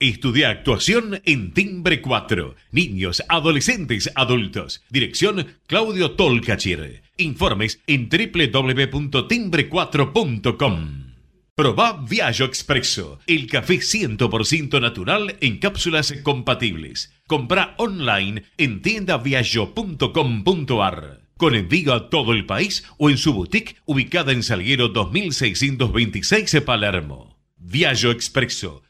Estudia actuación en Timbre 4. Niños, adolescentes, adultos. Dirección Claudio Tolcachir. Informes en www.timbre4.com. Proba Viaggio Expresso, el café 100% natural en cápsulas compatibles. Compra online en tiendaviaggio.com.ar. Con envío a todo el país o en su boutique ubicada en Salguero 2626 Palermo. Viaggio Expresso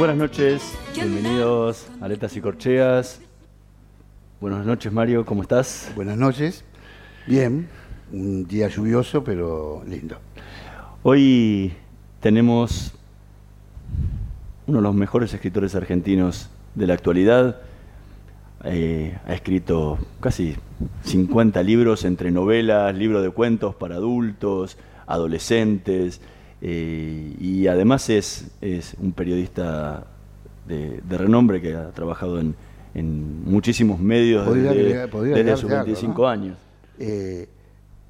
Buenas noches, bienvenidos a Aletas y Corcheas. Buenas noches, Mario, ¿cómo estás? Buenas noches. Bien, un día lluvioso, pero lindo. Hoy tenemos uno de los mejores escritores argentinos de la actualidad. Eh, ha escrito casi 50 libros entre novelas, libros de cuentos para adultos, adolescentes, eh, y además es, es un periodista de, renombre que ha trabajado en, muchísimos medios desde, sus 25 años. Eh,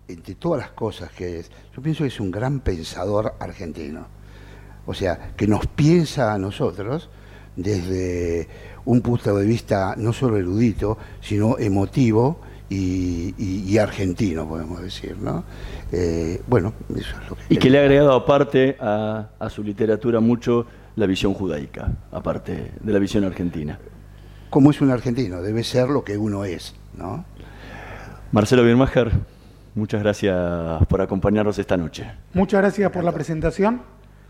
entre todas las cosas que es, yo pienso que es un gran pensador argentino. O sea, que nos piensa a nosotros desde un punto de vista no solo erudito, sino emotivo y, argentino, podemos decir, ¿no? Eh, bueno, eso es lo que... Y que le ha agregado aparte a, su literatura mucho la visión judaica, aparte de la visión argentina. Como es un argentino, debe ser lo que uno es, ¿no? Marcelo Birmacher, muchas gracias por acompañarnos esta noche. Muchas gracias por la presentación,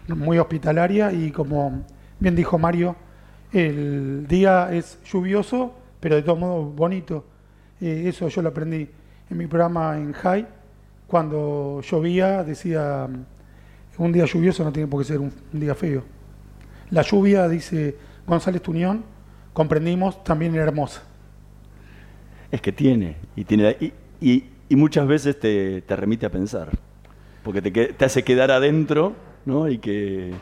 muy hospitalaria y como bien dijo Mario, el día es lluvioso, pero de todo modo bonito eh, eso yo lo aprendí en mi programa en High. Cuando llovía, decía, un día lluvioso no tiene por qué ser un, día feo. La lluvia, dice González Tuñón, comprendimos, también era hermosa. Es que tiene, y, tiene, y, y, muchas veces te, te, remite a pensar, porque te, te, hace quedar adentro, ¿no? Y que...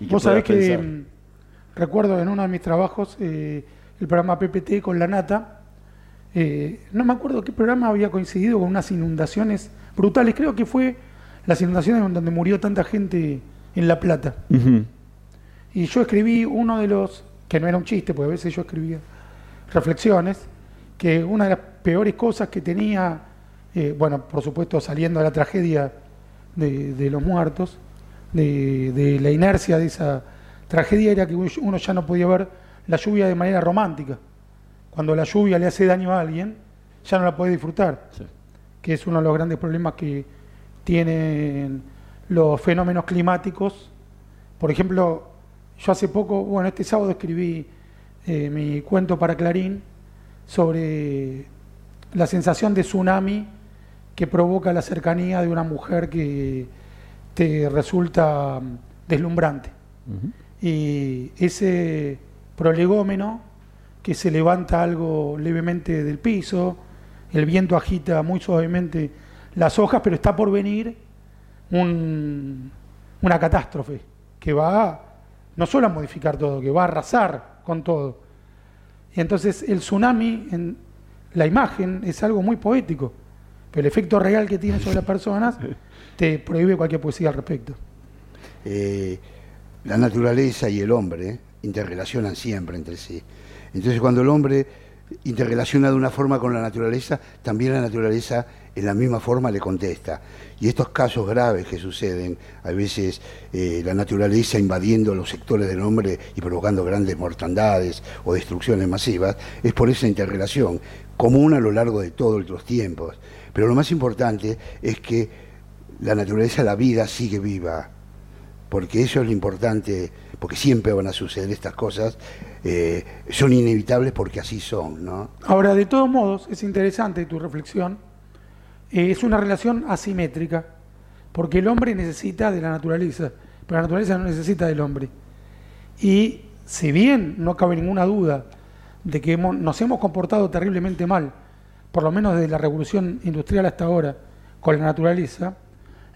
Y Vos sabés que mm, recuerdo en uno de mis trabajos eh, el programa PPT con la Nata, eh, no me acuerdo qué programa había coincidido con unas inundaciones brutales, creo que fue las inundaciones donde murió tanta gente en La Plata. Y yo escribí uno de los, que no era un chiste, porque a veces yo escribía reflexiones, que una de las peores cosas que tenía, eh, bueno, por supuesto saliendo de la tragedia de, los muertos, de, de, la inercia de esa tragedia, era que uno ya no podía ver la lluvia de manera romántica cuando la lluvia le hace daño a alguien, ya no la puede disfrutar, que es uno de los grandes problemas que tienen los fenómenos climáticos. Por ejemplo, yo hace poco, bueno, este sábado escribí eh, mi cuento para Clarín sobre la sensación de tsunami que provoca la cercanía de una mujer que te resulta deslumbrante. Y ese prolegómeno que se levanta algo levemente del piso, el viento agita muy suavemente las hojas, pero está por venir una catástrofe que va no solo a modificar todo, que va a arrasar con todo. Y entonces el tsunami, en la imagen, es algo muy poético, pero el efecto real que tiene sobre las personas te prohíbe cualquier poesía al respecto. Eh, la naturaleza y el hombre interrelacionan siempre entre sí. Entonces cuando el hombre interrelaciona de una forma con la naturaleza, también la naturaleza en la misma forma le contesta. Y estos casos graves que suceden, a veces eh, la naturaleza invadiendo los sectores del hombre y provocando grandes mortandades o destrucciones masivas, es por esa interrelación, común a lo largo de todos los tiempos. Pero lo más importante es que la naturaleza, la vida sigue viva, porque eso es lo importante, porque siempre van a suceder estas cosas, eh, son inevitables porque así son. ¿no? Ahora, de todos modos, es interesante tu reflexión, eh, es una relación asimétrica, porque el hombre necesita de la naturaleza, pero la naturaleza no necesita del hombre. Y si bien no cabe ninguna duda de que nos hemos comportado terriblemente mal, por lo menos desde la revolución industrial hasta ahora, con la naturaleza,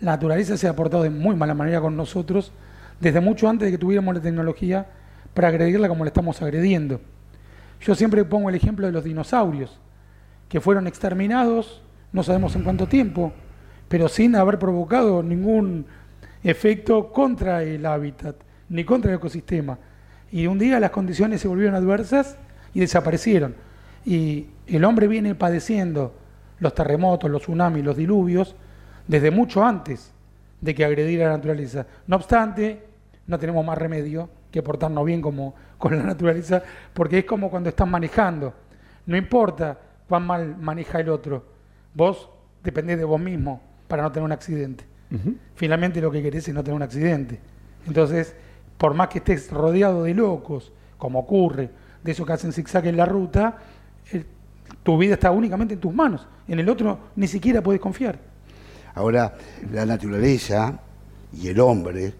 la naturaleza se ha portado de muy mala manera con nosotros desde mucho antes de que tuviéramos la tecnología para agredirla como la estamos agrediendo. Yo siempre pongo el ejemplo de los dinosaurios, que fueron exterminados, no sabemos en cuánto tiempo, pero sin haber provocado ningún efecto contra el hábitat, ni contra el ecosistema. Y un día las condiciones se volvieron adversas y desaparecieron. Y el hombre viene padeciendo los terremotos, los tsunamis, los diluvios, desde mucho antes de que agrediera la naturaleza. No obstante, no tenemos más remedio que portarnos bien como con la naturaleza, porque es como cuando estás manejando. No importa cuán mal maneja el otro, vos dependés de vos mismo para no tener un accidente. Finalmente lo que querés es no tener un accidente. Entonces, por más que estés rodeado de locos, como ocurre, de esos que hacen zigzag en la ruta, tu vida está únicamente en tus manos. En el otro ni siquiera puedes confiar. Ahora, la naturaleza y el hombre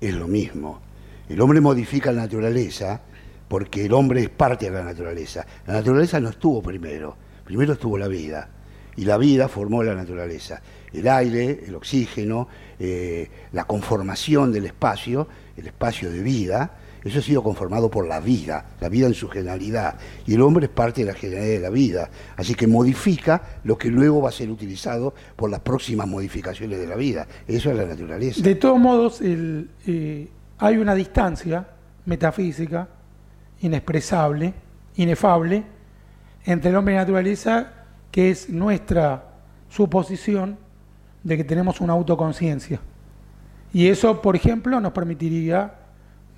es lo mismo. El hombre modifica la naturaleza porque el hombre es parte de la naturaleza. La naturaleza no estuvo primero, primero estuvo la vida. Y la vida formó la naturaleza. El aire, el oxígeno, eh, la conformación del espacio, el espacio de vida, eso ha sido conformado por la vida, la vida en su generalidad. Y el hombre es parte de la generalidad de la vida. Así que modifica lo que luego va a ser utilizado por las próximas modificaciones de la vida. Eso es la naturaleza. De todos modos, eh, hay una distancia metafísica, inexpresable, inefable, entre el hombre y la naturaleza, que es nuestra suposición de que tenemos una autoconciencia. Y eso, por ejemplo, nos permitiría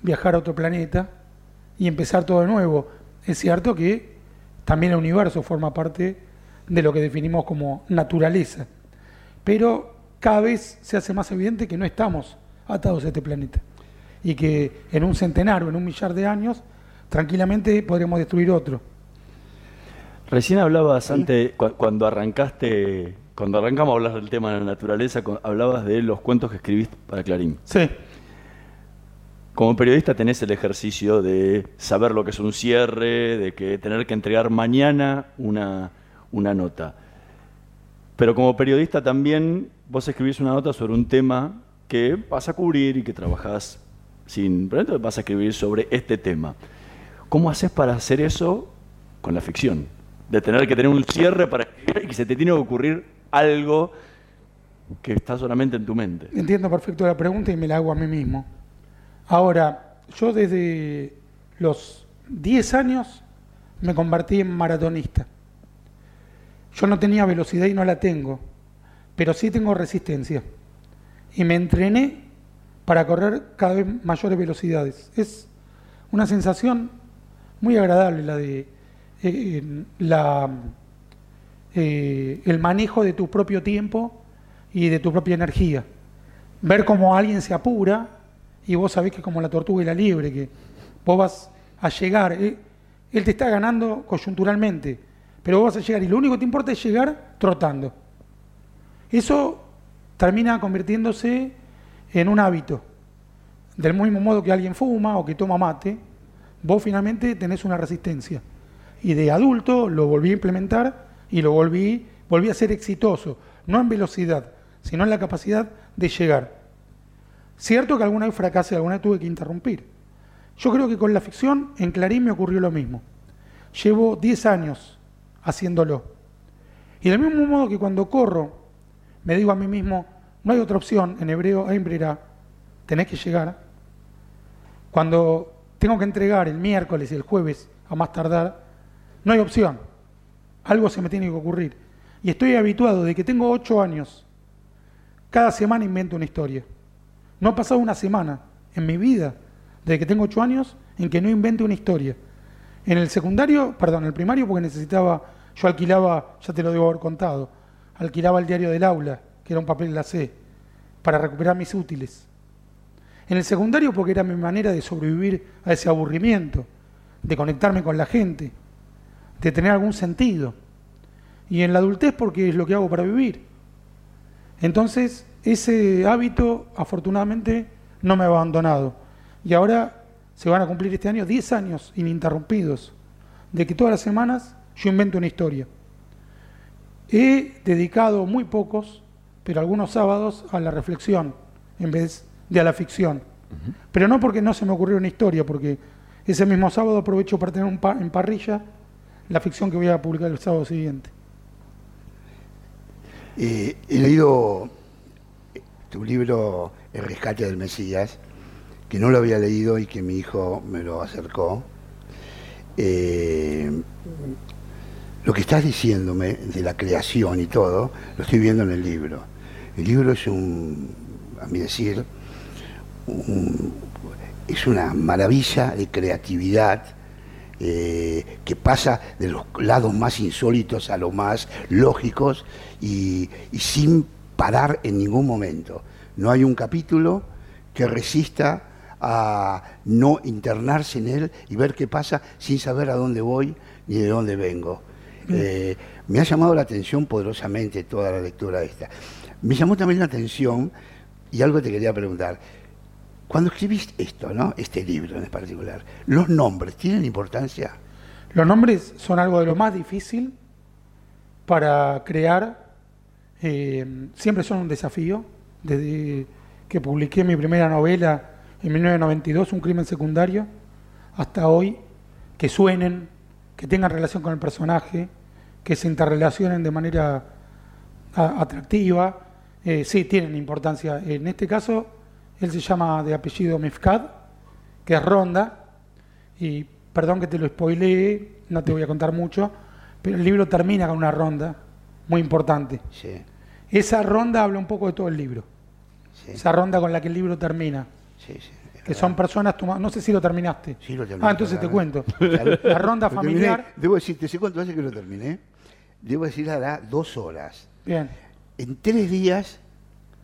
viajar a otro planeta y empezar todo de nuevo. Es cierto que también el universo forma parte de lo que definimos como naturaleza, pero cada vez se hace más evidente que no estamos atados a este planeta y que en un centenario, en un millar de años, tranquilamente podríamos destruir otro. Recién hablabas antes, cuando arrancaste, cuando arrancamos a hablar del tema de la naturaleza, hablabas de los cuentos que escribiste para Clarín. Sí. Como periodista tenés el ejercicio de saber lo que es un cierre, de que tener que entregar mañana una, una nota. Pero como periodista también vos escribís una nota sobre un tema que vas a cubrir y que trabajás sin... Pero vas a escribir sobre este tema. ¿Cómo haces para hacer eso con la ficción? De tener que tener un cierre para escribir y que se te tiene que ocurrir algo que está solamente en tu mente. Entiendo perfecto la pregunta y me la hago a mí mismo. Ahora, yo desde los 10 años me convertí en maratonista. Yo no tenía velocidad y no la tengo, pero sí tengo resistencia. Y me entrené para correr cada vez mayores velocidades. Es una sensación muy agradable la de eh, la, eh, el manejo de tu propio tiempo y de tu propia energía. Ver cómo alguien se apura y vos sabés que como la tortuga y la liebre, que vos vas a llegar, eh, él, te está ganando coyunturalmente, pero vos vas a llegar y lo único que te importa es llegar trotando. Eso termina convirtiéndose en un hábito. Del mismo modo que alguien fuma o que toma mate, vos finalmente tenés una resistencia. Y de adulto lo volví a implementar y lo volví, volví a ser exitoso, no en velocidad, sino en la capacidad de llegar. Cierto que alguna vez fracasé, alguna vez tuve que interrumpir. Yo creo que con la ficción en Clarín me ocurrió lo mismo. Llevo 10 años haciéndolo. Y del mismo modo que cuando corro, me digo a mí mismo, no hay otra opción, en hebreo, Embrera, tenés que llegar. Cuando tengo que entregar el miércoles y el jueves a más tardar, no hay opción. Algo se me tiene que ocurrir. Y estoy habituado de que tengo 8 años. Cada semana invento una historia. No ha pasado una semana en mi vida, desde que tengo ocho años, en que no invente una historia. En el secundario, perdón, en el primario, porque necesitaba, yo alquilaba, ya te lo debo haber contado, alquilaba el diario del aula, que era un papel la C, para recuperar mis útiles. En el secundario, porque era mi manera de sobrevivir a ese aburrimiento, de conectarme con la gente, de tener algún sentido. Y en la adultez, porque es lo que hago para vivir. Entonces, ese hábito, afortunadamente, no me ha abandonado. Y ahora se van a cumplir este año 10 años ininterrumpidos de que todas las semanas yo invento una historia. He dedicado muy pocos, pero algunos sábados, a la reflexión en vez de a la ficción. Pero no porque no se me ocurrió una historia, porque ese mismo sábado aprovecho para tener un en parrilla la ficción que voy a publicar el sábado siguiente. Eh, he leído tu libro El rescate del Mesías, que no lo había leído y que mi hijo me lo acercó. Eh, lo que estás diciéndome de la creación y todo, lo estoy viendo en el libro. El libro es un, a mi decir, es una maravilla de creatividad eh, que pasa de los lados más insólitos a los más lógicos y, sin parar en ningún momento. No hay un capítulo que resista a no internarse en él y ver qué pasa sin saber a dónde voy ni de dónde vengo. Eh, me ha llamado la atención poderosamente toda la lectura esta. Me llamó también la atención, y algo te quería preguntar, cuando escribiste esto, ¿no? este libro en particular, ¿los nombres tienen importancia? Los nombres son algo de lo más difícil para crear. Eh, siempre son un desafío. Desde que publiqué mi primera novela en 1992, Un crimen secundario, hasta hoy, que suenen, que tengan relación con el personaje, que se interrelacionen de manera atractiva, eh, sí tienen importancia. En este caso, él se llama de apellido Mifkad, que es Ronda, y perdón que te lo spoileé, no te voy a contar mucho, pero el libro termina con una ronda muy importante. Esa ronda habla un poco de todo el libro. Esa ronda con la que el libro termina. que son personas no sé si lo terminaste. Sí, lo terminé. Ah, entonces te cuento. La, ronda familiar. Debo decirte, sé cuánto hace que lo terminé. Debo decir, hará dos horas. Bien. En tres días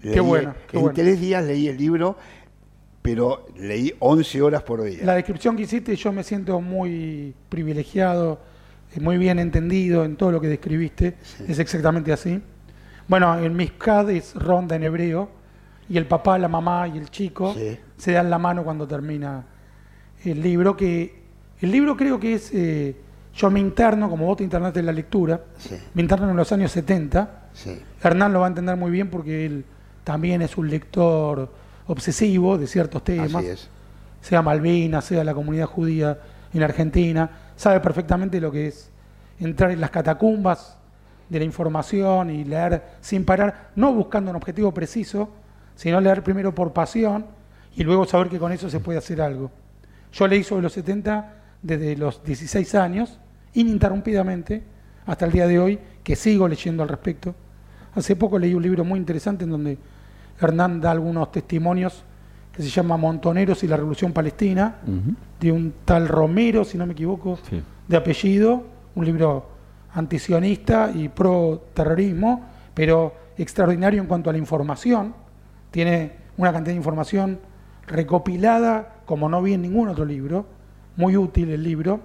qué bueno. en tres días leí el libro, pero leí 11 horas por día. La descripción que hiciste, yo me siento muy privilegiado, eh, muy bien entendido en todo lo que describiste. Es exactamente así. Bueno, en Miskad es ronda en hebreo, y el papá, la mamá y el chico se dan la mano cuando termina el libro, que el libro creo que es... Eh, yo me interno, como vos te internaste en la lectura, me interno en los años 70. Hernán lo va a entender muy bien porque él también es un lector obsesivo de ciertos temas, sea Malvinas, sea la comunidad judía en Argentina, sabe perfectamente lo que es entrar en las catacumbas de la información y leer sin parar, no buscando un objetivo preciso, sino leer primero por pasión y luego saber que con eso se puede hacer algo. Yo leí sobre los 70 desde los 16 años, ininterrumpidamente, hasta el día de hoy, que sigo leyendo al respecto. Hace poco leí un libro muy interesante en donde Hernán da algunos testimonios que se llama Montoneros y la Revolución Palestina, de un tal Romero, si no me equivoco, de apellido, un libro antisionista y pro terrorismo, pero extraordinario en cuanto a la información. Tiene una cantidad de información recopilada como no vi en ningún otro libro, muy útil el libro,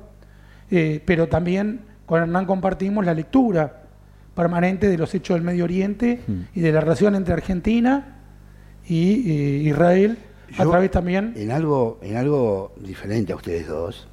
eh, pero también con Hernán compartimos la lectura permanente de los hechos del Medio Oriente y de la relación entre Argentina y Israel a través también... En algo, en algo diferente a ustedes dos,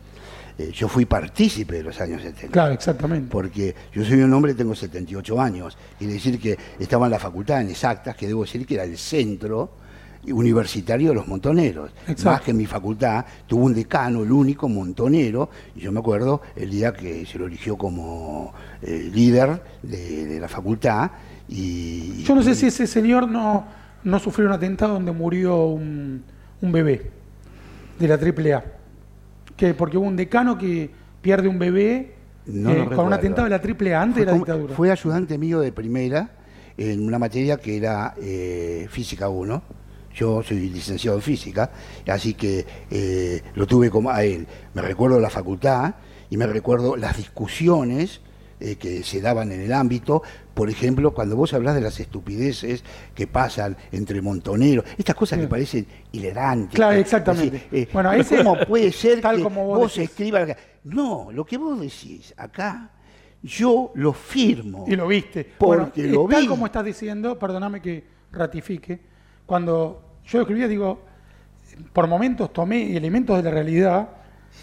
eh, yo fui partícipe de los años 70. Claro, exactamente. Porque yo soy un hombre, tengo 78 años, y decir que estaba en la facultad en exactas, que debo decir que era el centro universitario de los montoneros. Más que mi facultad tuvo un decano, el único montonero, y yo me acuerdo el día que se lo eligió como eh, líder de, la facultad. Y, yo no sé si ese señor no no sufrió un atentado donde murió un, bebé de la AAA. Que, porque hubo un decano que pierde un bebé eh, con un atentado de la AAA antes de la dictadura. Fue ayudante mío de primera en una materia que era eh, Física 1. Yo soy licenciado en física, así que eh, lo tuve como a él. Me recuerdo la facultad y me recuerdo las discusiones eh, que se daban en el ámbito. Por ejemplo, cuando vos hablas de las estupideces que pasan entre montoneros, estas cosas que parecen hilarantes. Claro, exactamente. Eh, bueno, ¿Cómo puede ser que vos, escribas? No, lo que vos decís acá yo lo firmo. Y lo viste. Porque lo vi. Tal como estás diciendo, perdóname que ratifique, cuando yo escribía, digo, por momentos tomé elementos de la realidad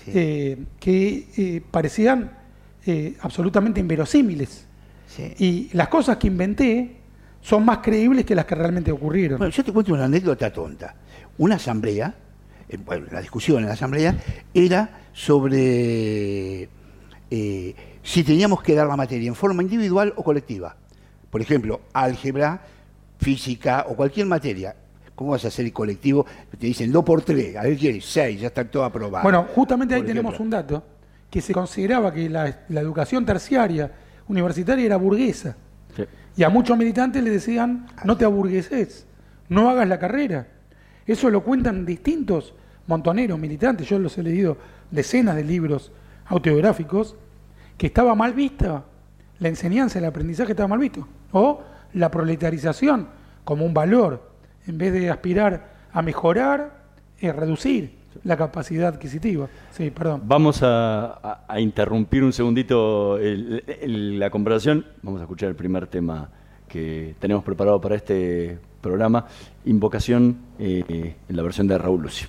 eh, que eh, parecían eh, absolutamente inverosímiles. Y las cosas que inventé son más creíbles que las que realmente ocurrieron. Bueno, yo te cuento una anécdota tonta. Una asamblea, bueno, la discusión en la asamblea era sobre si teníamos que dar la materia en forma individual o colectiva. Por ejemplo, álgebra, física o cualquier materia. ¿Cómo vas a hacer el colectivo? Te dicen 2 por 3, a ver qué 6, ya está todo aprobado. Bueno, justamente ahí tenemos un dato, que se consideraba que la, educación terciaria universitaria era burguesa. Y a muchos militantes le decían, no te aburgueses, no hagas la carrera. Eso lo cuentan distintos montoneros, militantes, yo los he leído decenas de libros autobiográficos, que estaba mal vista la enseñanza, el aprendizaje estaba mal visto. O la proletarización como un valor en vez de aspirar a mejorar, es reducir la capacidad adquisitiva. Sí, perdón. Vamos a, interrumpir un segundito la conversación. Vamos a escuchar el primer tema que tenemos preparado para este programa, Invocación eh, en la versión de Raúl Lucio.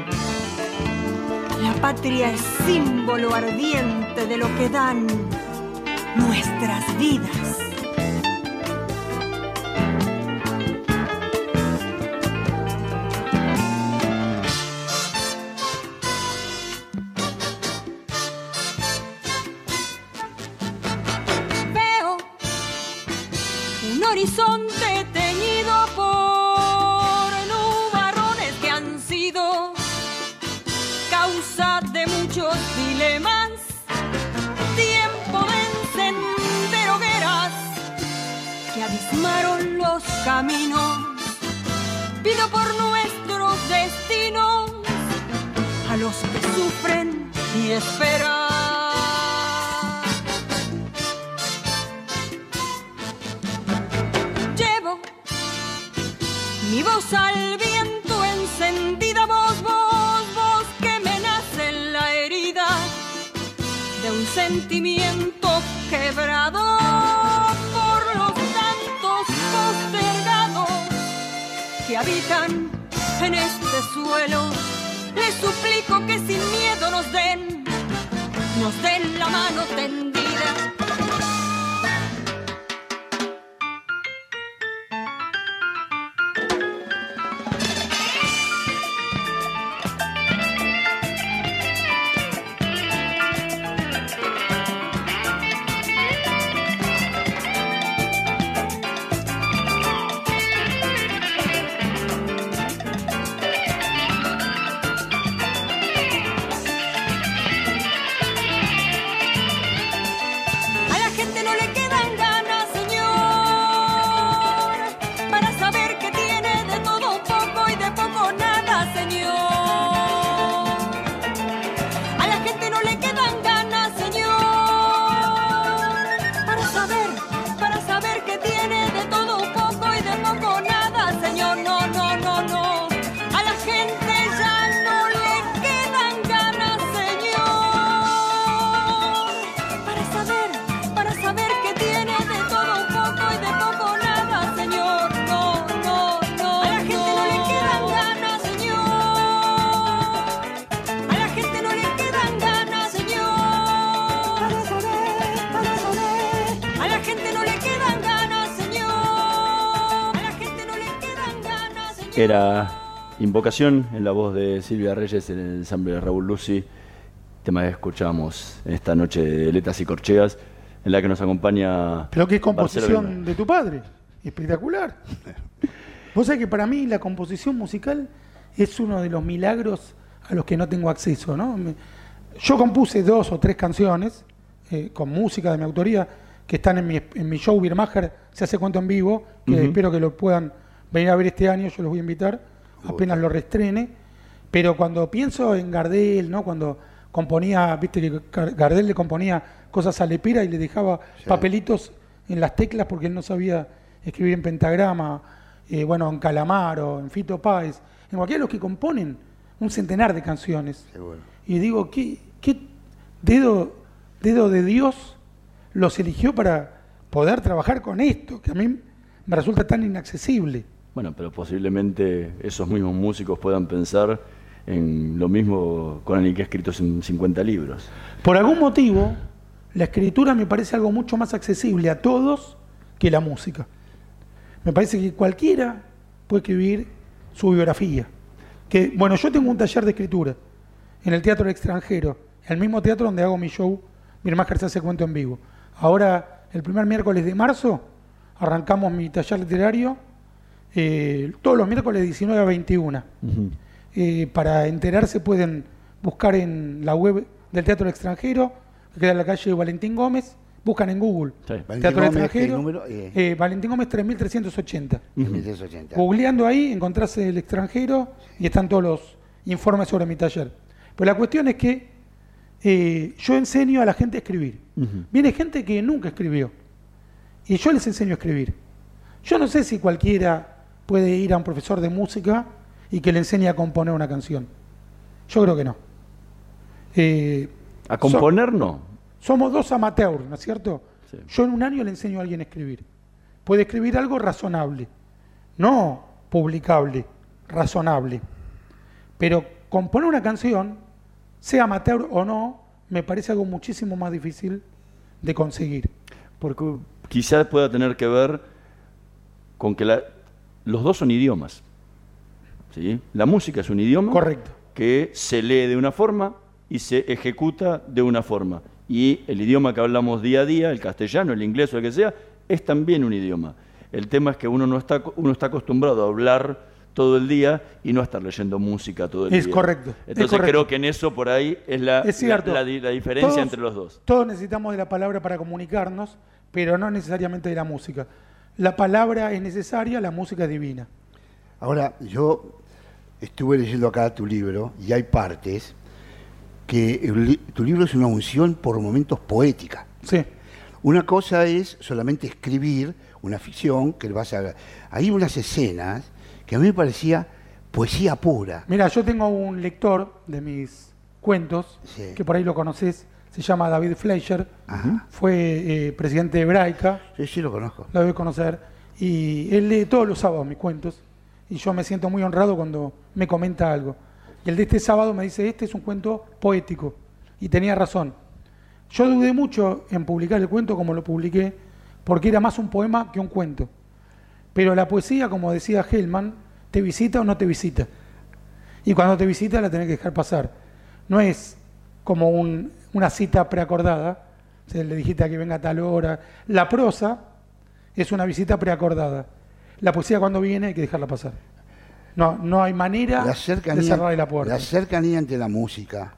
La patria es símbolo ardiente de lo que dan nuestras vidas. Habitan en este suelo. Les suplico que sin miedo nos den, nos den la mano tendida Era Invocación en la voz de Silvia Reyes en el ensamble de Raúl Lucy, tema que escuchamos esta noche de Letas y Corcheas, en la que nos acompaña. Pero qué composición de tu padre, espectacular. Vos sabés que para mí la composición musical es uno de los milagros a los que no tengo acceso, ¿no? Yo compuse dos o tres canciones eh, con música de mi autoría que están en mi, en mi show Birmacher, se hace cuento en vivo, que espero que lo puedan venir a ver este año, yo los voy a invitar, apenas lo restrene. Pero cuando pienso en Gardel, ¿no? Cuando componía, viste que Gardel le componía cosas a Lepera y le dejaba papelitos en las teclas porque él no sabía escribir en pentagrama, eh, bueno, en Calamaro, en Fito Páez, en cualquiera de los que componen un centenar de canciones. Y digo, ¿qué, qué dedo, dedo de Dios los eligió para poder trabajar con esto, que a mí me resulta tan inaccesible? Bueno, pero posiblemente esos mismos músicos puedan pensar en lo mismo con el que ha escrito 50 libros. Por algún motivo, la escritura me parece algo mucho más accesible a todos que la música. Me parece que cualquiera puede escribir su biografía. Que, bueno, yo tengo un taller de escritura en el Teatro del Extranjero, el mismo teatro donde hago mi show, mi hermana se hace cuento en vivo. Ahora, el primer miércoles de marzo, arrancamos mi taller literario, eh, todos los miércoles 19 a 21. Eh, para enterarse pueden buscar en la web del Teatro del Extranjero, que queda en la calle Valentín Gómez, buscan en Google. Teatro del Extranjero. Eh, Valentín Gómez 3380. Googleando ahí encontrás el extranjero y están todos los informes sobre mi taller. Pero la cuestión es que yo enseño a la gente a escribir. Viene gente que nunca escribió. Y yo les enseño a escribir. Yo no sé si cualquiera puede ir a un profesor de música y que le enseñe a componer una canción. Yo creo que no. Eh, ¿A componer no? Somos dos amateurs, ¿no es cierto? Yo en un año le enseño a alguien a escribir. Puede escribir algo razonable, no publicable, razonable. Pero componer una canción, sea amateur o no, me parece algo muchísimo más difícil de conseguir. Porque quizás pueda tener que ver con que la, los dos son idiomas. ¿sí? La música es un idioma Correcto. que se lee de una forma y se ejecuta de una forma. Y el idioma que hablamos día a día, el castellano, el inglés o el que sea, es también un idioma. El tema es que uno no está, uno está acostumbrado a hablar todo el día y no a estar leyendo música todo el día. Es correcto. Entonces creo que en eso por ahí es la, la, diferencia entre los dos. Todos necesitamos de la palabra para comunicarnos, pero no necesariamente de la música la palabra es necesaria, la música es divina. Ahora, yo estuve leyendo acá tu libro y hay partes que tu libro es una unción por momentos poética. Sí. Una cosa es solamente escribir una ficción que vas a... Hay unas escenas que a mí me parecía poesía pura. Mira, yo tengo un lector de mis cuentos, que por ahí lo conoces, se llama David Fleischer, fue eh, presidente de Hebraica. Sí, sí, lo conozco. Lo debe conocer. Y él lee todos los sábados mis cuentos. Y yo me siento muy honrado cuando me comenta algo. Y el de este sábado me dice, este es un cuento poético. Y tenía razón. Yo dudé mucho en publicar el cuento como lo publiqué, porque era más un poema que un cuento. Pero la poesía, como decía Hellman, te visita o no te visita. Y cuando te visita la tenés que dejar pasar. No es como un, una cita preacordada, se le dijiste a que venga a tal hora. La prosa es una visita preacordada. La poesía cuando viene hay que dejarla pasar. No, no hay manera de cerrarle la puerta. La cercanía entre la música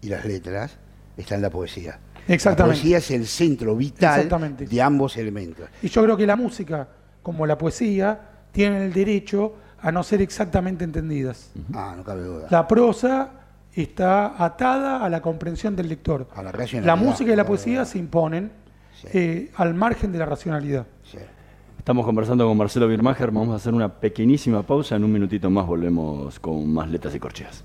y las letras está en la poesía. Exactamente. La poesía es el centro vital de ambos elementos. Y yo creo que la música, como la poesía, tienen el derecho a no ser exactamente entendidas. Ah, no cabe duda. La prosa está atada a la comprensión del lector. la, música y la poesía se imponen eh, al margen de la racionalidad. Estamos conversando con Marcelo Birmacher, vamos a hacer una pequeñísima pausa, en un minutito más volvemos con más letras y corcheas.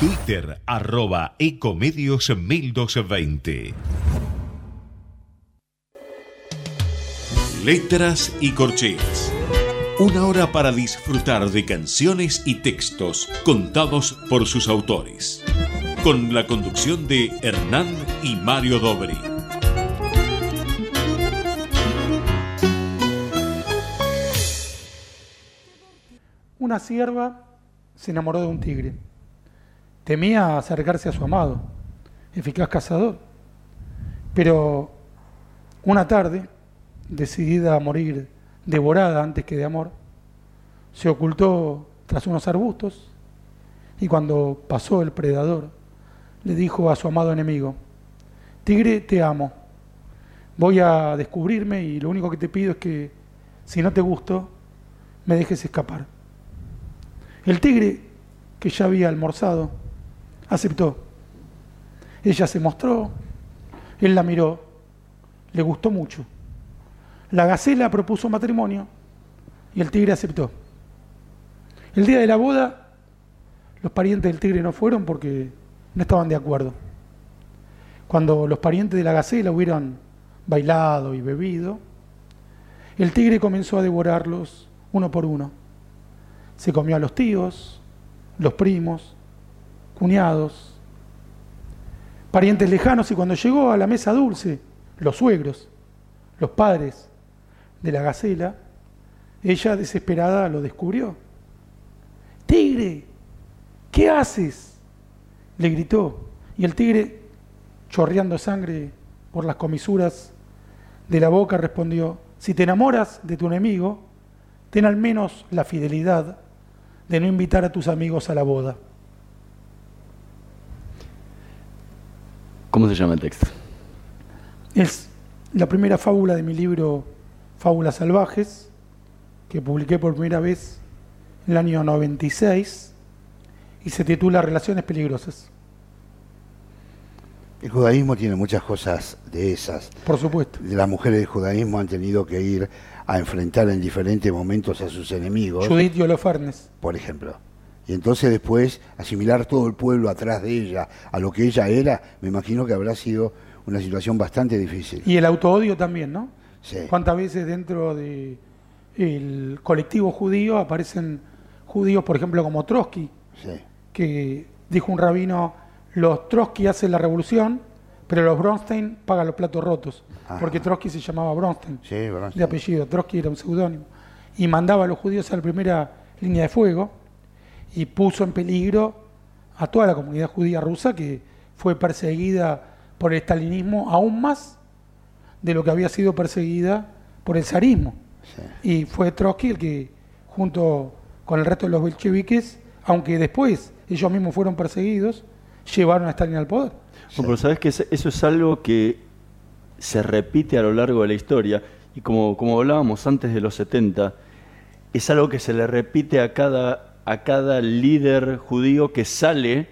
Twitter arroba Ecomedios 1220. Letras y corcheas. Una hora para disfrutar de canciones y textos contados por sus autores. Con la conducción de Hernán y Mario Dobri. Una sierva se enamoró de un tigre. Temía acercarse a su amado, eficaz cazador. Pero una tarde, decidida a morir devorada antes que de amor, se ocultó tras unos arbustos y cuando pasó el predador, le dijo a su amado enemigo, Tigre, te amo, voy a descubrirme y lo único que te pido es que, si no te gusto, me dejes escapar. El tigre, que ya había almorzado, aceptó. Ella se mostró, él la miró, le gustó mucho. La gacela propuso matrimonio y el tigre aceptó. El día de la boda, los parientes del tigre no fueron porque no estaban de acuerdo. Cuando los parientes de la gacela hubieran bailado y bebido, el tigre comenzó a devorarlos uno por uno. Se comió a los tíos, los primos, cuñados, parientes lejanos y cuando llegó a la mesa dulce, los suegros, los padres de la gacela, ella desesperada lo descubrió. Tigre, ¿qué haces? Le gritó. Y el tigre, chorreando sangre por las comisuras de la boca, respondió, si te enamoras de tu enemigo, ten al menos la fidelidad de no invitar a tus amigos a la boda. ¿Cómo se llama el texto? Es la primera fábula de mi libro Fábulas Salvajes, que publiqué por primera vez en el año 96 y se titula Relaciones Peligrosas. El judaísmo tiene muchas cosas de esas. Por supuesto. Las mujeres del judaísmo han tenido que ir a enfrentar en diferentes momentos a sus enemigos. Judith y Holofernes. Por ejemplo. Y entonces después asimilar todo el pueblo atrás de ella a lo que ella era, me imagino que habrá sido una situación bastante difícil. Y el autoodio también, ¿no? Sí. ¿Cuántas veces dentro del el colectivo judío aparecen judíos, por ejemplo, como Trotsky, Sí. que dijo un rabino, los Trotsky hacen la revolución, pero los Bronstein pagan los platos rotos, Ajá. porque Trotsky se llamaba Bronstein, Sí, Bronstein. de apellido, Trotsky era un seudónimo, y mandaba a los judíos a la primera línea de fuego y puso en peligro a toda la comunidad judía rusa que fue perseguida por el estalinismo aún más de lo que había sido perseguida por el zarismo. Sí. Y fue Trotsky el que, junto con el resto de los bolcheviques, aunque después ellos mismos fueron perseguidos, llevaron a Stalin al poder. Pero sabes que eso es algo que se repite a lo largo de la historia y como, como hablábamos antes de los 70, es algo que se le repite a cada, a cada líder judío que sale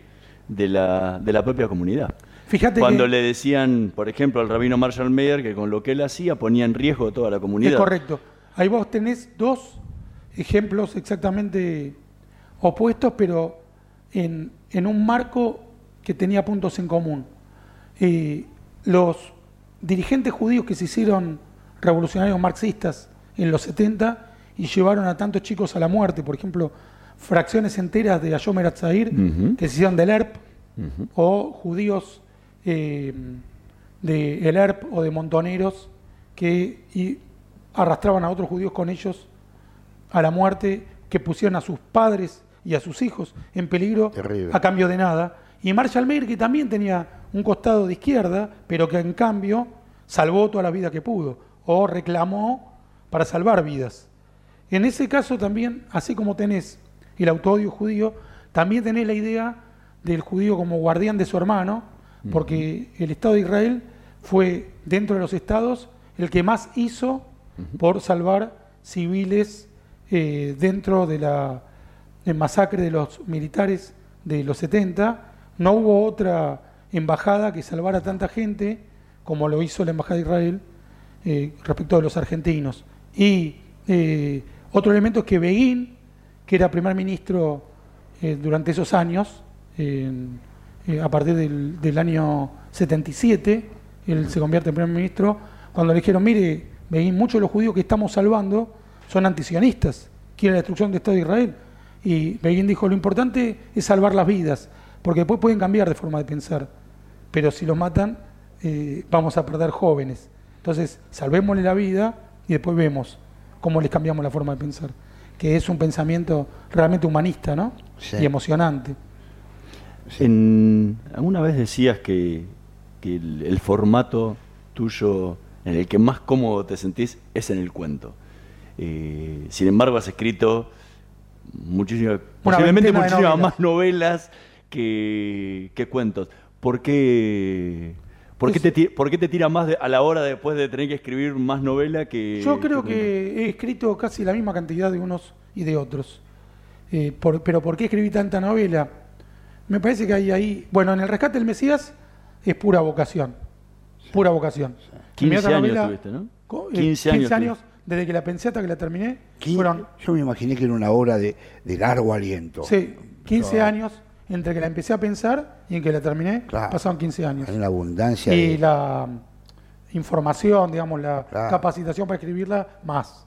de la, de la propia comunidad. Fíjate Cuando que le decían, por ejemplo, al rabino Marshall Mayer que con lo que él hacía ponía en riesgo toda la comunidad. es correcto. Ahí vos tenés dos ejemplos exactamente opuestos, pero en, en un marco que tenía puntos en común. Eh, los dirigentes judíos que se hicieron revolucionarios marxistas en los 70 y llevaron a tantos chicos a la muerte, por ejemplo, fracciones enteras de Ayomer Atzair Ujú. que se hicieron del ERP, o judíos eh, de el ERP o de montoneros que y arrastraban a otros judíos con ellos a la muerte, que pusieron a sus padres y a sus hijos en peligro Terrible. a cambio de nada. Y Marshall Mayer, que también tenía un costado de izquierda, pero que en cambio salvó toda la vida que pudo, o reclamó para salvar vidas. En ese caso también, así como tenés el autoodio judío, también tenés la idea del judío como guardián de su hermano, porque el Estado de Israel fue, dentro de los estados, el que más hizo por salvar civiles eh, dentro de la masacre de los militares de los 70, no hubo otra embajada que salvara a tanta gente como lo hizo la Embajada de Israel eh, respecto de los argentinos. Y eh, otro elemento es que Beguín, que era primer ministro durante esos años, a partir del, del, año 77, él se convierte en primer ministro, cuando le dijeron, mire, Beguín, muchos de los judíos que estamos salvando son antisionistas, quieren la destrucción del Estado de Israel. Y Begin dijo, lo importante es salvar las vidas, porque después pueden cambiar de forma de pensar, pero si los matan eh, vamos a perder jóvenes. Entonces, salvémosle la vida y después vemos cómo les cambiamos la forma de pensar, que es un pensamiento realmente humanista ¿no? y emocionante. En, alguna vez decías que, el formato tuyo en el que más cómodo te sentís es en el cuento. Eh, sin embargo, has escrito muchísimas, posiblemente muchísimas más novelas que, cuentos. ¿Por qué, por, qué te, ¿Por qué te tira más a la hora después de tener que escribir más novela que.? Yo creo que, he escrito casi la misma cantidad de unos y de otros. Eh, pero ¿por qué escribí tanta novela? Me parece que hay ahí. Bueno, en El Rescate del Mesías es pura vocación. Pura vocación. 15 años tuviste, ¿no? 15 años. 15 años desde que la pensé hasta que la terminé. yo me imaginé que era una obra de, largo aliento. Sí, 15 años entre que la empecé a pensar y en que la terminé, pasaron 15 años. En la abundancia. Y la información, digamos, la capacitación para escribirla, más.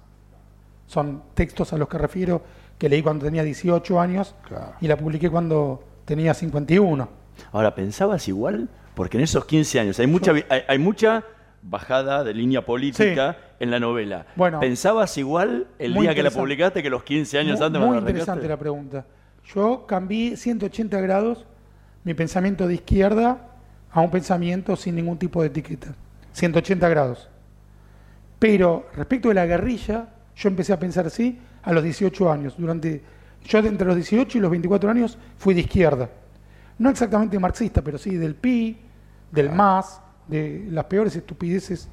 Son textos a los que refiero que leí cuando tenía 18 años y la publiqué cuando tenía 51. Ahora, ¿pensabas igual? Porque en esos 15 años hay mucha, hay mucha bajada de línea política en la novela. Bueno, ¿Pensabas igual el día que la publicaste que los 15 años antes? Muy interesante la pregunta. Yo cambié 180 grados mi pensamiento de izquierda a un pensamiento sin ningún tipo de etiqueta. 180 grados. Pero respecto de la guerrilla, yo empecé a pensar así a los 18 años. Durante, yo entre los 18 y los 24 años fui de izquierda. No exactamente marxista, pero sí del PI, del MAS, de las peores estupideces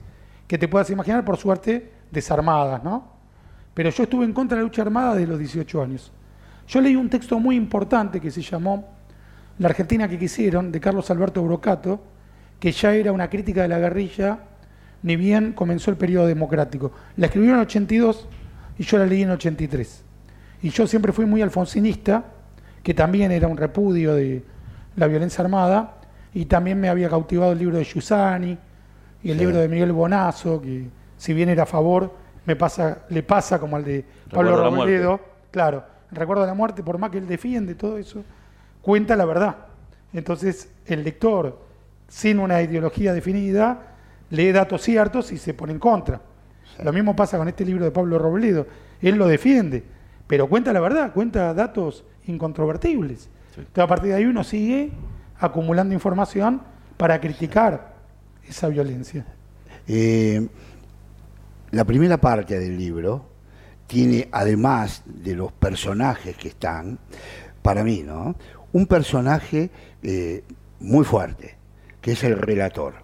que te puedas imaginar, por suerte, desarmadas, ¿no? Pero yo estuve en contra de la lucha armada de los 18 años. Yo leí un texto muy importante que se llamó La Argentina que quisieron, de Carlos Alberto Brocato, que ya era una crítica de la guerrilla, ni bien comenzó el periodo democrático. La escribió en 82 y yo la leí en 83. Y yo siempre fui muy alfonsinista, que también era un repudio de la violencia armada, y también me había cautivado el libro de Giussani y el libro de Miguel Bonazo, que si bien era a favor, me pasa, le pasa como al de Pablo Robledo. Claro, recuerdo de la muerte, por más que él defiende todo eso, cuenta la verdad. Entonces, el lector, sin una ideología definida, lee datos ciertos y se pone en contra. Lo mismo pasa con este libro de Pablo Robledo. Él lo defiende, pero cuenta la verdad, cuenta datos incontrovertibles. Entonces, a partir de ahí uno sigue acumulando información para criticar esa violencia. Eh, la primera parte del libro tiene, además de los personajes que están, para mí, ¿no? Un personaje eh, muy fuerte, que es el relator.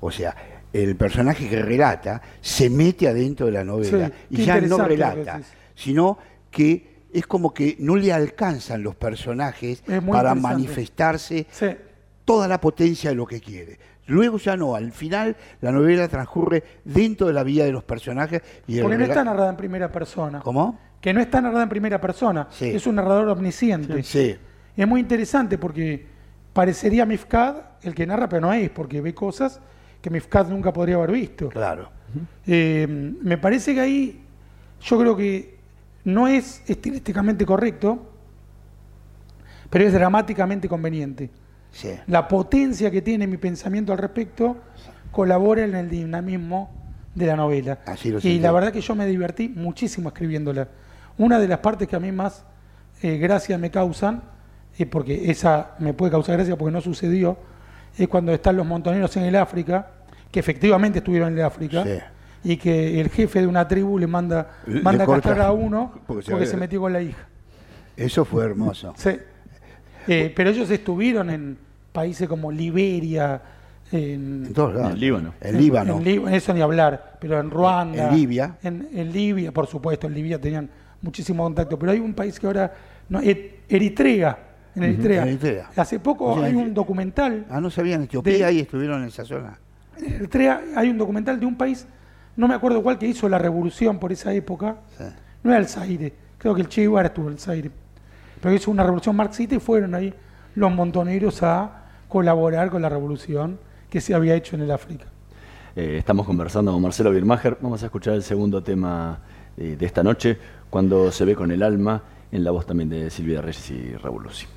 O sea, el personaje que relata se mete adentro de la novela y ya no relata, sino que es como que no le alcanzan los personajes para manifestarse toda la potencia de lo que quiere. Luego ya no, al final la novela transcurre dentro de la vida de los personajes. Y Porque no está narrada en primera persona. ¿Cómo? Que no está narrada en primera persona. Es un narrador omnisciente. Sí. Es muy interesante porque parecería Mifkad el que narra, pero no es, porque ve cosas que Mifkad nunca podría haber visto. Claro. Eh, me parece que ahí yo creo que no es estilísticamente correcto, pero es dramáticamente conveniente. La potencia que tiene mi pensamiento al respecto colabora en el dinamismo de la novela. y la verdad que yo me divertí muchísimo escribiéndola. Una de las partes que a mí más eh, gracia me causan, eh, porque esa me puede causar gracia porque no sucedió, es cuando están los montoneros en el África, que efectivamente estuvieron en el África y que el jefe de una tribu le manda, manda a castrar a uno porque, se, metió con la hija. Eso fue hermoso. Sí. Eh, pero ellos estuvieron en países como Liberia, en, todos lados. En Líbano. En, Líbano. En, eso ni hablar, pero en Ruanda. En Libia. En, Libia, por supuesto, en Libia tenían muchísimo contacto, pero hay un país que ahora, no, Eritrea, en Eritrea. Hace poco hay un documental. Ah, no sabían, Etiopía y estuvieron en esa zona. En Eritrea hay un documental de un país, no me acuerdo cuál, que hizo la revolución por esa época. No era el Zaire, creo que el Che Guevara estuvo en el Zaire. Pero hizo una revolución marxista y fueron ahí los montoneros a colaborar con la revolución que se había hecho en el África. Eh, estamos conversando con Marcelo Birmacher. Vamos a escuchar el segundo tema eh, de esta noche, cuando se ve con el alma, en la voz también de Silvia Reyes y Revolución.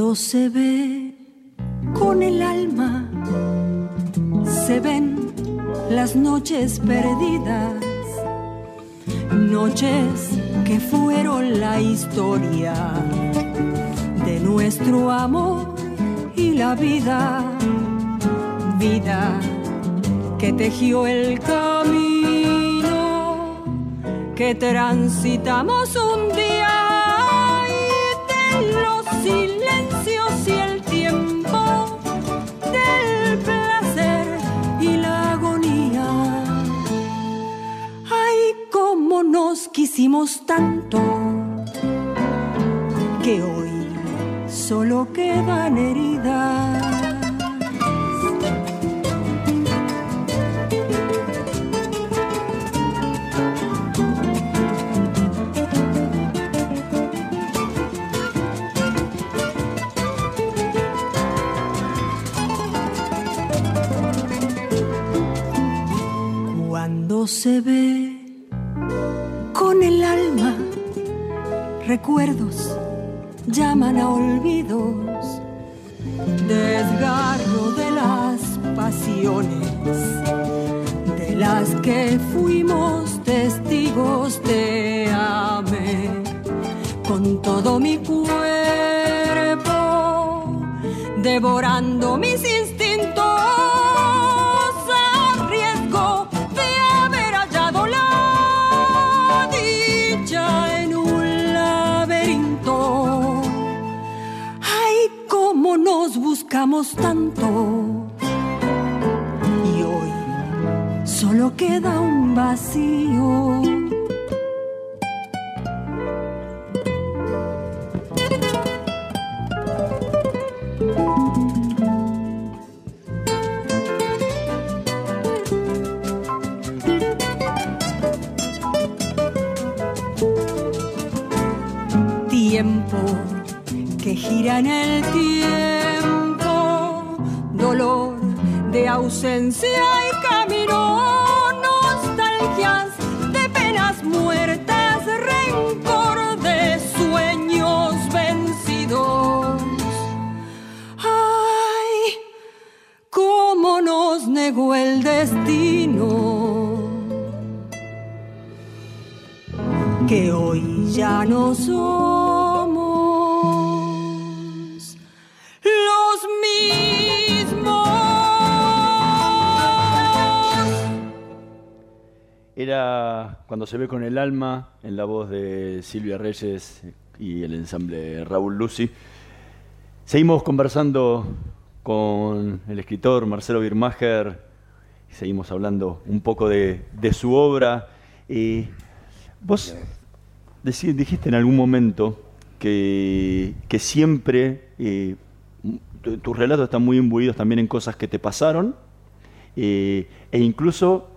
Se ve con el alma, se ven las noches perdidas noches que fueron la historia de nuestro amor y la vida, vida que tejió el camino que transitamos un día quisimos tanto que hoy solo quedan heridas. Cuando se ve recuerdos llaman a olvidos, desgarro de las pasiones, de las que fuimos testigos, te amé. Con todo mi cuerpo, devorando mis buscamos tanto. Y hoy solo queda un vacío. tiempo que gira en el tiempo, de ausencia y camino, nostalgias de penas muertas, rencor de sueños vencidos. Ay, cómo nos negó el destino. que hoy ya no somos cuando se ve con el alma, en la voz de Silvia Reyes y el ensamble Raúl Lucy. Seguimos conversando con el escritor Marcelo Birmacher, seguimos hablando un poco de, su obra. Y vos deci- dijiste en algún momento que, que siempre eh, tu- tus relatos están muy imbuidos también en cosas que te pasaron eh, e incluso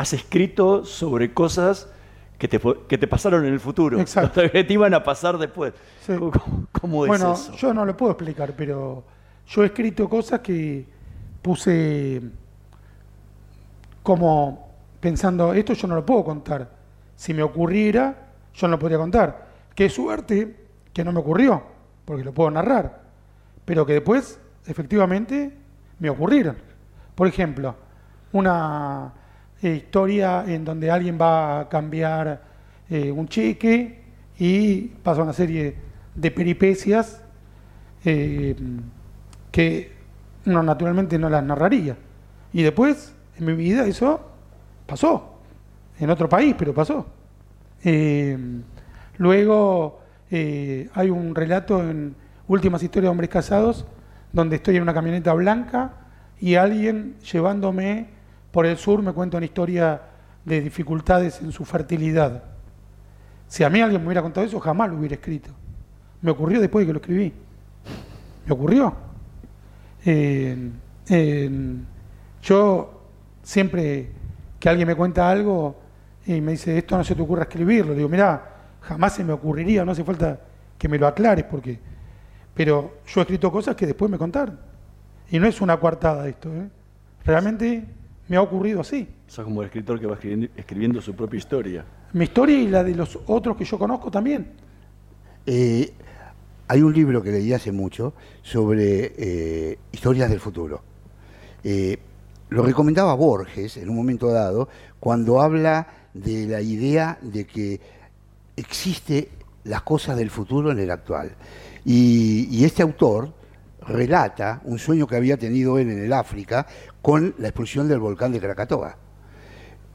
has escrito sobre cosas que te, que te pasaron en el futuro, Exacto. que te iban a pasar después. Sí. ¿Cómo, cómo es bueno, eso? yo no lo puedo explicar, pero yo he escrito cosas que puse como pensando, esto yo no lo puedo contar. Si me ocurriera, yo no lo podría contar. Qué suerte que no me ocurrió, porque lo puedo narrar, pero que después, efectivamente, me ocurrieron. Por ejemplo, una eh, historia en donde alguien va a cambiar eh, un cheque y pasa una serie de peripecias eh, que uno naturalmente no las narraría. Y después, en mi vida, eso pasó. En otro país, pero pasó. Luego hay un relato en Últimas Historias de Hombres Casados, donde estoy en una camioneta blanca y alguien llevándome por el sur me cuenta una historia de dificultades en su fertilidad. Si a mí alguien me hubiera contado eso, jamás lo hubiera escrito. Me ocurrió después de que lo escribí. Me ocurrió. yo siempre que alguien me cuenta algo y me dice, esto no se te ocurra escribirlo, digo, mira, jamás se me ocurriría, no hace falta que me lo aclares porque... Pero yo he escrito cosas que después me contaron. Y no es una coartada esto, ¿eh? Realmente me ha ocurrido así. Sos como el escritor que va escribiendo, su propia historia. Mi historia y la de los otros que yo conozco también. Eh, hay un libro que leí hace mucho sobre eh, historias del futuro. lo recomendaba Borges en un momento dado cuando habla de la idea de que existe las cosas del futuro en el actual. Y, este autor relata un sueño que había tenido él en el África con la explosión del volcán de Krakatoa.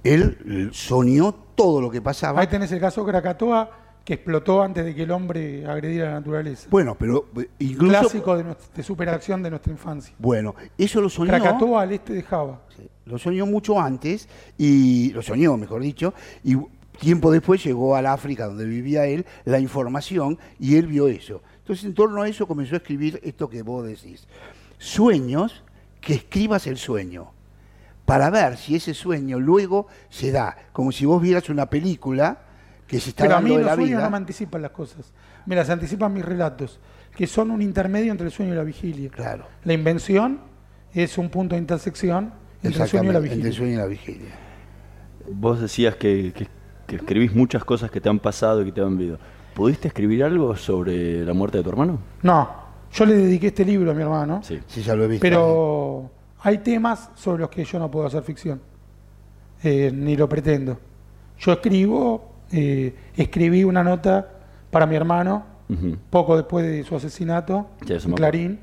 Él soñó todo lo que pasaba. Ahí tenés el caso de Krakatoa que explotó antes de que el hombre agrediera la naturaleza. Bueno, pero eh, incluso... Clásico de, superacción de nuestra infancia. Bueno, eso lo soñó... Krakatoa al este de Java. lo soñó mucho antes, y lo soñó, mejor dicho, y tiempo después llegó al África donde vivía él la información y él vio eso. Entonces en torno a eso comenzó a escribir esto que vos decís. Sueños, que escribas el sueño, para ver si ese sueño luego se da, como si vos vieras una película que se está Pero a mí los sueños no me anticipan las cosas. Me las anticipan mis relatos, que son un intermedio entre el sueño y la vigilia. Claro. La invención es un punto de intersección entre el sueño y la vigilia. Entre el sueño y la vigilia. Vos decías que, que, escribís muchas cosas que te han pasado y que te han vivido. ¿Pudiste escribir algo sobre la muerte de tu hermano? No, yo le dediqué este libro a mi hermano. Sí, sí ya lo he visto. Pero hay temas sobre los que yo no puedo hacer ficción, eh, ni lo pretendo. Yo escribo, eh, escribí una nota para mi hermano poco después de su asesinato en Clarín,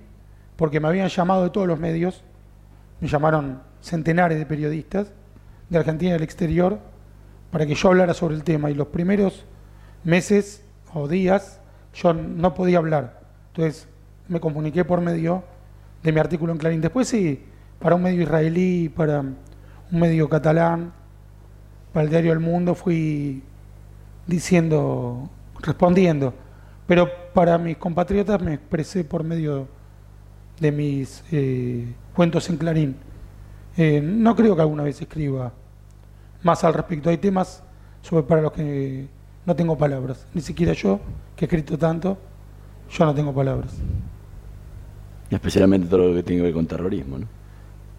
porque me habían llamado de todos los medios, me llamaron centenares de periodistas de Argentina y del exterior para que yo hablara sobre el tema y los primeros meses o días yo no podía hablar. Entonces me comuniqué por medio de mi artículo en Clarín. Después sí, para un medio israelí, para un medio catalán, para el diario El Mundo fui diciendo, respondiendo. Pero para mis compatriotas me expresé por medio de mis eh, cuentos en Clarín. Eh, no creo que alguna vez escriba más al respecto. Hay temas sobre para los que no tengo palabras. Ni siquiera yo, que he escrito tanto, yo no tengo palabras. Especialmente todo lo que tiene que ver con terrorismo, ¿no?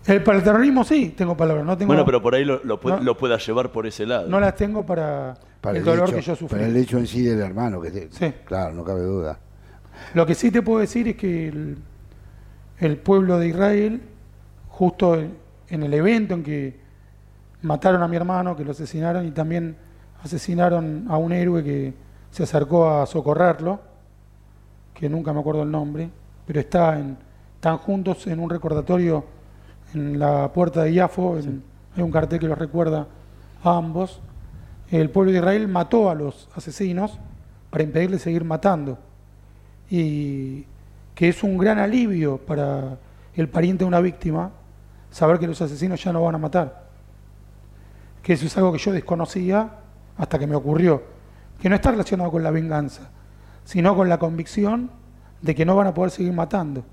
El, para el terrorismo sí, tengo palabras. No tengo, bueno, pero por ahí lo, lo, pueda llevar por ese lado. No las tengo para, el, dolor que yo sufrí. Para el hecho en sí del hermano, que sí. claro, no cabe duda. Lo que sí te puedo decir es que el, pueblo de Israel, justo en el evento en que mataron a mi hermano, que lo asesinaron y también asesinaron a un héroe que se acercó a socorrerlo, que nunca me acuerdo el nombre, pero está en, están juntos en un recordatorio en la puerta de Iafo, hay un cartel que los recuerda a ambos. El pueblo de Israel mató a los asesinos para impedirles seguir matando. Y que es un gran alivio para el pariente de una víctima saber que los asesinos ya no van a matar. Que eso es algo que yo desconocía hasta que me ocurrió. Que no está relacionado con la venganza, sino con la convicción de que no van a poder seguir matando.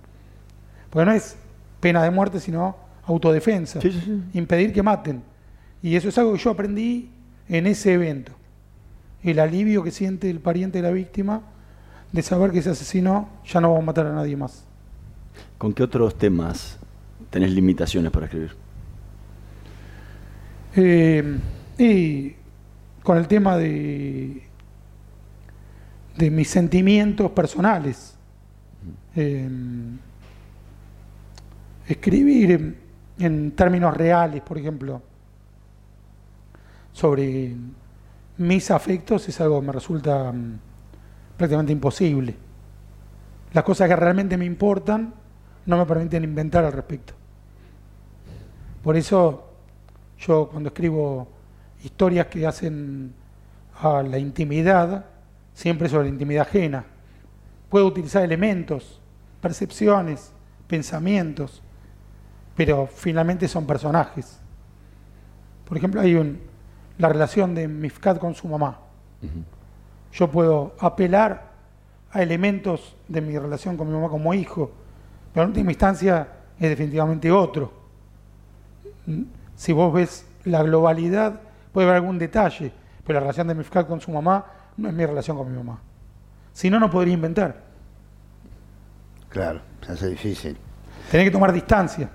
Porque no es pena de muerte, sino autodefensa. Impedir que maten. Y eso es algo que yo aprendí en ese evento. El alivio que siente el pariente de la víctima de saber que ese asesino ya no va a matar a nadie más. ¿Con qué otros temas tenés limitaciones para escribir? Eh, y con el tema de, de mis sentimientos personales. Eh, escribir en, términos reales, por ejemplo, sobre mis afectos es algo que me resulta mm, prácticamente imposible. Las cosas que realmente me importan no me permiten inventar al respecto. Por eso yo cuando escribo historias que hacen a la intimidad, siempre sobre la intimidad ajena, puedo utilizar elementos, percepciones, pensamientos, pero finalmente son personajes. Por ejemplo, hay un, la relación de Mifkat con su mamá. Yo puedo apelar a elementos de mi relación con mi mamá como hijo, pero en última instancia es definitivamente otro. Si vos ves la globalidad, puede haber algún detalle, pero la relación de Mifkat con su mamá no es mi relación con mi mamá. Si no, no podría inventar. Claro, se hace difícil. Tenés que tomar distancia.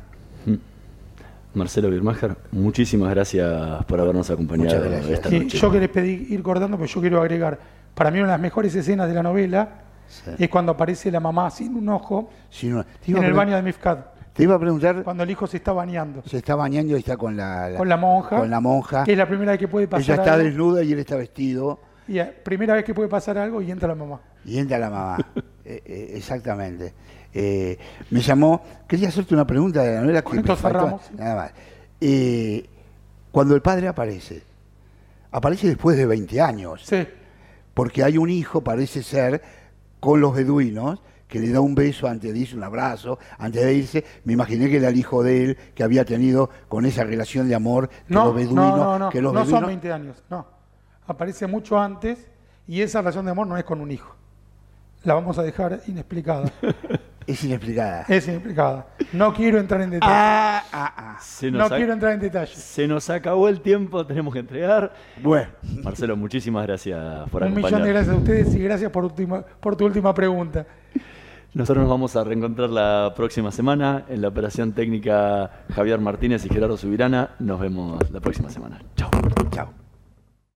Marcelo Birmacher, muchísimas gracias por habernos acompañado esta noche. yo que les pedí ir cortando, pero yo quiero agregar, para mí una de las mejores escenas de la novela es cuando aparece la mamá sin un ojo en el baño de Mifkat. Te iba a preguntar. Cuando el hijo se está bañando. Se está bañando y está con la, con la monja. Con la monja. Que es la primera vez que puede pasar. Ella está desnuda y él está vestido. Y primera vez que puede pasar algo y entra la mamá. Y entra la mamá. Eh, eh, exactamente. Eh, me llamó. Quería hacerte una pregunta de la novela que me faltó, Nada más. cuando el padre aparece, aparece después de 20 años. Sí. Porque hay un hijo, parece ser, con los beduinos que le da un beso antes de irse, un abrazo, antes de irse, me imaginé que era el hijo de él que había tenido con esa relación de amor que no, los beduinos. No, no, no, no son 20 años, no. Aparece mucho antes y esa relación de amor no es con un hijo. La vamos a dejar inexplicada. Es inexplicada. Es inexplicada. No quiero entrar en detalles. Ah, ah, ah. No quiero entrar en detalles. Se nos acabó el tiempo, tenemos que entregar. Bueno, Marcelo, muchísimas gracias por acompañarnos. Un millón de gracias a ustedes y gracias por, por tu última pregunta. Nosotros nos vamos a reencontrar la próxima semana en la operación técnica Javier Martínez y Gerardo Subirana. Nos vemos la próxima semana. Chao. Chao.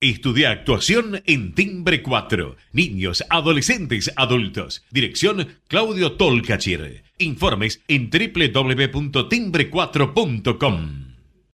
Estudia actuación en Timbre 4. Niños, adolescentes, adultos. Dirección Claudio Tolcachir. Informes en www.timbre4.com.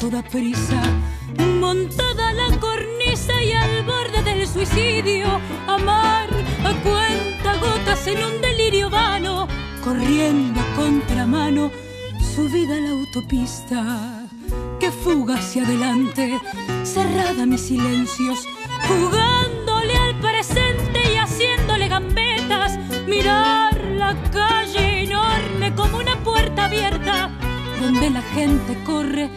Toda prisa, montada la cornisa y al borde del suicidio, amar a cuenta gotas en un delirio vano, corriendo a contramano, subida a la autopista, que fuga hacia adelante, cerrada mis silencios, jugándole al presente y haciéndole gambetas, mirar la calle enorme como una puerta abierta donde la gente corre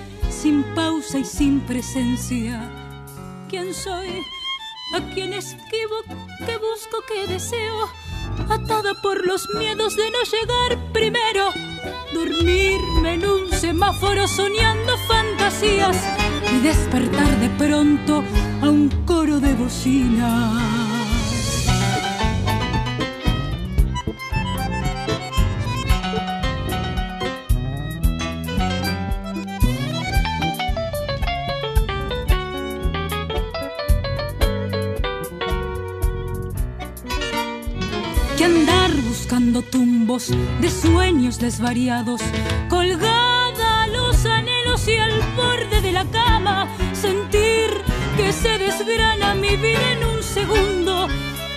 sin pausa y sin presencia. ¿Quién soy? ¿A quién esquivo? ¿Qué busco? ¿Qué deseo? Atada por los miedos de no llegar primero. Dormirme en un semáforo soñando fantasías y despertar de pronto a un coro de bocina. De sueños desvariados, colgada a los anhelos y al borde de la cama, sentir que se desgrana mi vida en un segundo,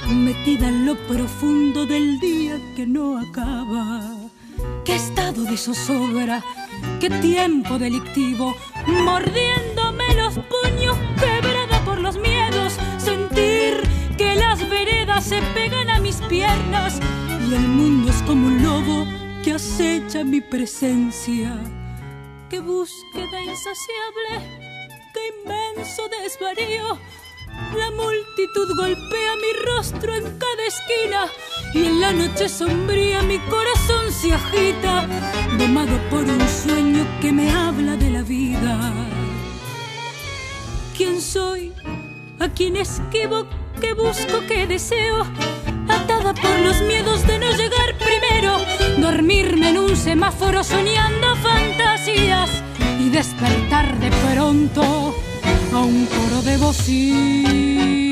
metida en lo profundo del día que no acaba. Qué estado de zozobra, qué tiempo delictivo, mordiéndome los puños, quebrada por los miedos, sentir que las veredas se pegan a mis piernas y el mundo es como un lobo que acecha mi presencia. Qué búsqueda insaciable, qué inmenso desvarío. La multitud golpea mi rostro en cada esquina y en la noche sombría mi corazón se agita, domado por un sueño que me habla de la vida. quién soy, a quién esquivo, qué busco, qué deseo, atada por los miedos de no llegar primero, dormirme en un semáforo soñando fantasías y despertar de pronto a un coro de bocina.